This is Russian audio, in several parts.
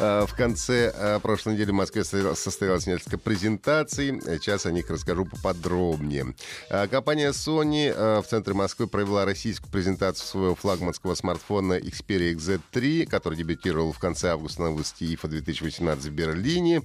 А, В конце а, прошлой недели в Москве состоялось- несколько презентаций. Сейчас о них расскажу поподробнее. А, Компания Sony в центре Москвы провела российскую презентацию своего флагманского смартфона Xperia XZ3, который дебютировал в конце августа на выставке IFA 2018 в Берлине.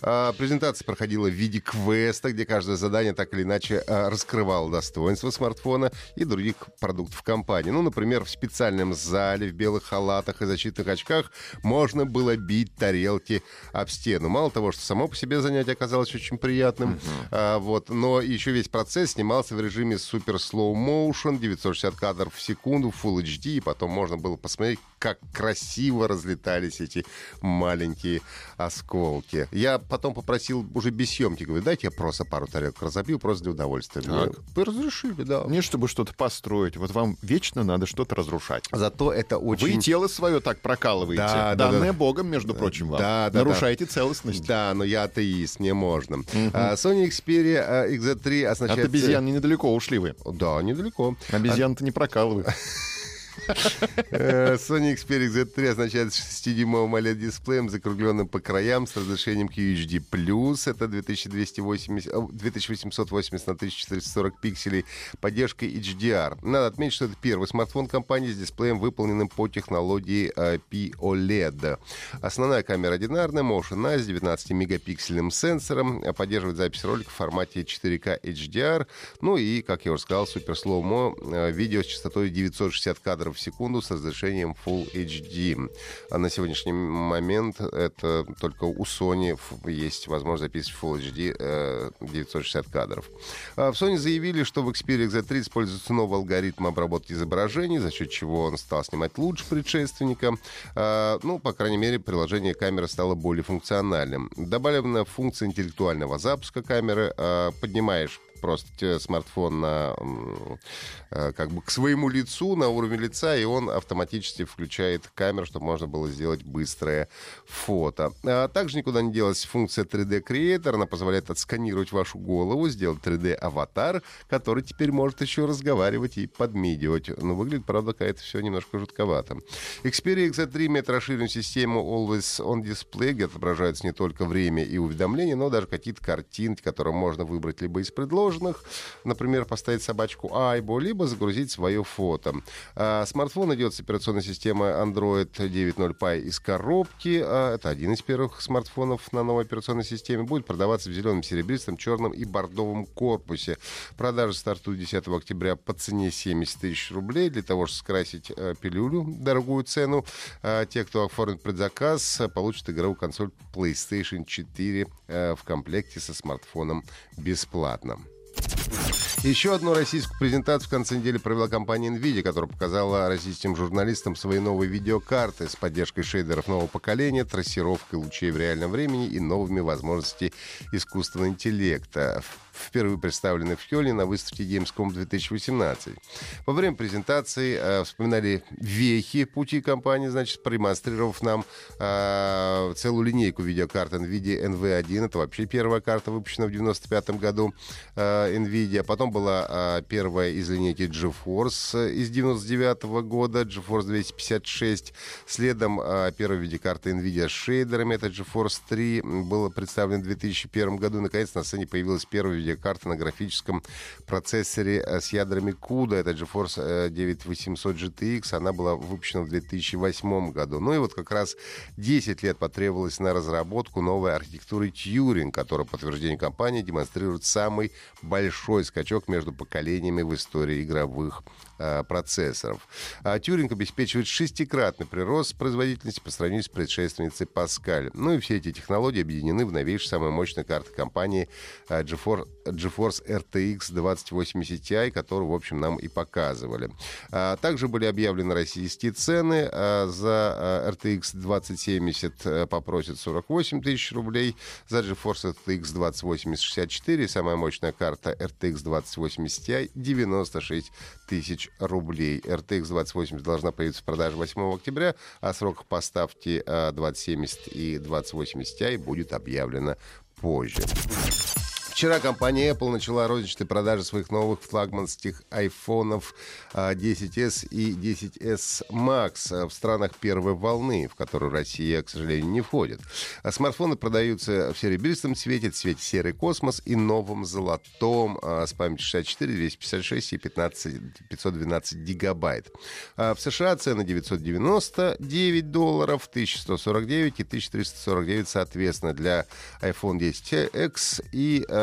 Презентация проходила в виде квеста, где каждое задание так или иначе раскрывало достоинства смартфона и других продуктов компании. Ну, например, в специальном зале в белых халатах и защитных очках можно было бить тарелки об стену. Мало того, что само по себе занятие оказалось очень приятным, а, вот, но еще весь процесс снимался в режиме супер slow motion, 960 кадров в секунду, Full HD, и потом можно было посмотреть, как красиво разлетались эти маленькие осколки. Я потом попросил уже без съемки, говорю, дайте я просто пару тарелок разобью, просто для удовольствия. Мне Вы разрешили, да. Не чтобы что-то построить. Вот вам вечно надо что-то разрушать. Зато это очень... Вы тело свое так прокалываете. Да, да, Данное да. Богом, между прочим, вам. Да, да, Нарушаете целостность. Да, но я атеист, мне можно. А, Sony Xperia а, XZ3 От означает... обезьян недалеко ушли вы. Да, недалеко. Обезьян-то не прокалывают. Э, Sony Xperia Z3 означает 6-дюймовым OLED-дисплеем, закругленным по краям, с разрешением QHD+. Это 2280, э, 2880 на 1440 пикселей, поддержкой HDR. Надо отметить, что это первый смартфон компании с дисплеем, выполненным по технологии э, POLED. Основная камера одинарная, Motion Eye с 19-мегапиксельным сенсором, э, поддерживает запись ролика в формате 4К HDR. Ну и, как я уже сказал, супер э, видео с частотой 960 кадров в секунду с разрешением Full HD. А на сегодняшний момент это только у Sony есть возможность записывать Full HD э, 960 кадров. А В Sony заявили, что в Xperia Z3 используется новый алгоритм обработки изображений, за счет чего он стал снимать лучше предшественника. А, Ну, по крайней мере, приложение камеры стало более функциональным. Добавлена функция интеллектуального запуска камеры. А, Поднимаешь просто смартфон на, э, как бы к своему лицу, на уровень лица, и он автоматически включает камеру, чтобы можно было сделать быстрое фото. А также никуда не делась функция 3D Creator. Она позволяет отсканировать вашу голову, сделать 3D-аватар, который теперь может еще разговаривать и подмигивать. Но выглядит, правда, какая-то все немножко жутковато. Xperia XZ3 имеет расширенную систему Always On Display, где отображаются не только время и уведомления, но даже какие-то картинки, которые можно выбрать либо из предложенных, например, поставить собачку Айбо, либо загрузить свое фото. А, Смартфон идет с операционной системой Android 9.0 Pie из коробки. А, Это один из первых смартфонов на новой операционной системе. Будет продаваться в зеленом, серебристом, черном и бордовом корпусе. Продажи стартуют 10 октября по цене 70 тысяч рублей. Для того, чтобы скрасить э, пилюлю, дорогую цену, а, те, кто оформит предзаказ, получат игровую консоль PlayStation 4 э, в комплекте со смартфоном бесплатно. Еще одну российскую презентацию в конце недели провела компания NVIDIA, которая показала российским журналистам свои новые видеокарты с поддержкой шейдеров нового поколения, трассировкой лучей в реальном времени и новыми возможностями искусственного интеллекта. Впервые представлены в Хёле на выставке Gamescom 2018. Во время презентации э, вспоминали вехи пути компании, значит, продемонстрировав нам э, целую линейку видеокарт NVIDIA NV1. Это вообще первая карта, выпущена в 95 году э, NVIDIA. Потом была э, первая из линейки GeForce из 99 года, GeForce 256. Следом э, первая видеокарта NVIDIA с шейдерами, это GeForce 3, м, была представлена в 2001 году. Наконец, на сцене появилась первая видеокарта на графическом процессоре э, с ядрами CUDA. Это GeForce э, 9800 GTX. Она была выпущена в 2008 году. Ну и вот как раз 10 лет потребовалось на разработку новой архитектуры Turing, которая, по подтверждению компании, демонстрирует самый большой скачок между поколениями в истории игровых э, процессоров. А Тюринг обеспечивает шестикратный прирост производительности по сравнению с предшественницей Паскаль. Ну и все эти технологии объединены в новейшей, самой мощной карты компании э, GeForce GeForce RTX 2080 Ti, который, в общем, нам и показывали. А, также были объявлены российские цены. А, за RTX 2070 попросят 48 тысяч рублей, за GeForce RTX 2080 64, самая мощная карта RTX 2080 Ti 96 тысяч рублей. RTX 2080 должна появиться в продаже 8 октября, а срок поставки 2070 и 2080 Ti будет объявлено позже. Вчера компания Apple начала розничные продажи своих новых флагманских айфонов 10s а, и 10s Max в странах первой волны, в которую Россия, к сожалению, не входит. А смартфоны продаются в серебристом цвете, цвете серый космос и новом золотом а, с памятью 64, 256 и 15, 512 гигабайт. В США цены 999 долларов, 1149 и 1349 соответственно для iPhone 10X и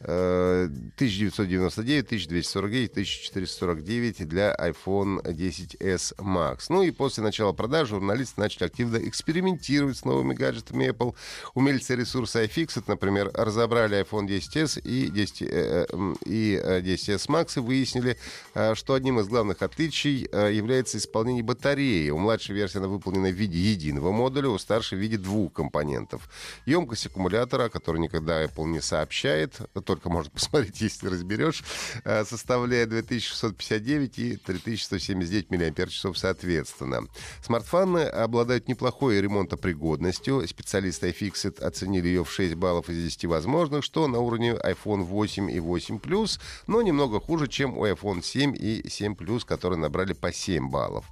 1999, 1249, 1449 для iPhone 10s Max. Ну и после начала продаж журналисты начали активно экспериментировать с новыми гаджетами Apple. Умельцы ресурса iFixit, например, разобрали iPhone 10s и 10, э, э, и 10s Max и выяснили, э, что одним из главных отличий является исполнение батареи. У младшей версии она выполнена в виде единого модуля, у старшей в виде двух компонентов. Емкость аккумулятора, который никогда Apple не сообщает, только можно посмотреть, если разберешь, э, составляет 2659 и 3179 мАч соответственно. Смартфоны обладают неплохой ремонтопригодностью. Специалисты iFixit оценили ее в 6 баллов из 10 возможных, что на уровне iPhone 8 и 8 Plus, но немного хуже, чем у iPhone 7 и 7 Plus, которые набрали по 7 баллов.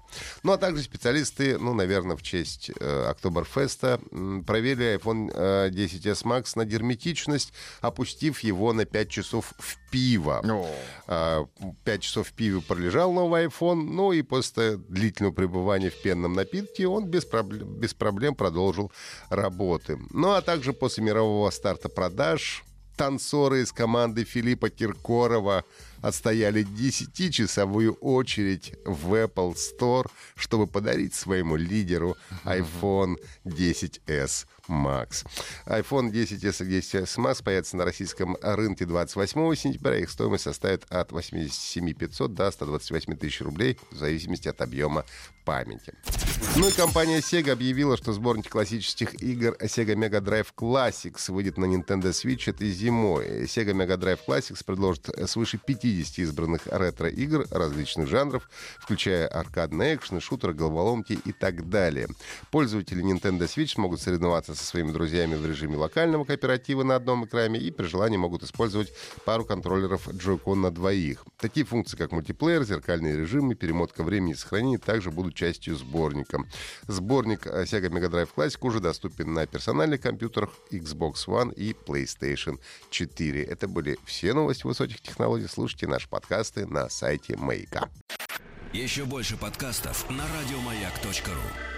Ну а также специалисты, ну, наверное, в честь э, проверили iPhone э, 10s Max на герметичность, опустив его на 5 часов в пиво. А, 5 часов в пиве пролежал новый iPhone, ну и после длительного пребывания в пенном напитке он без проблем, без проблем продолжил работы. Ну а также после мирового старта продаж танцоры из команды Филиппа Киркорова отстояли 10-часовую очередь в Apple Store, чтобы подарить своему лидеру iPhone 10s Max. iPhone 10s и 10s Max появятся на российском рынке 28 сентября. Их стоимость составит от 87 500 до 128 тысяч рублей в зависимости от объема памяти. Ну и компания Sega объявила, что сборник классических игр Sega Mega Drive Classics выйдет на Nintendo Switch этой зимой. Sega Mega Drive Classics предложит свыше 50 избранных ретро-игр различных жанров, включая аркадные экшены, шутеры, головоломки и так далее. Пользователи Nintendo Switch могут соревноваться со своими друзьями в режиме локального кооператива на одном экране и при желании могут использовать пару контроллеров Joy-Con на двоих. Такие функции, как мультиплеер, зеркальные режимы, перемотка времени и сохранения также будут частью сборника. Сборник Sega Mega Drive Classic уже доступен на персональных компьютерах Xbox One и PlayStation 4. Это были все новости высоких технологий. Слушайте наши подкасты на сайте Маяка. Еще больше подкастов на радиомаяк.ру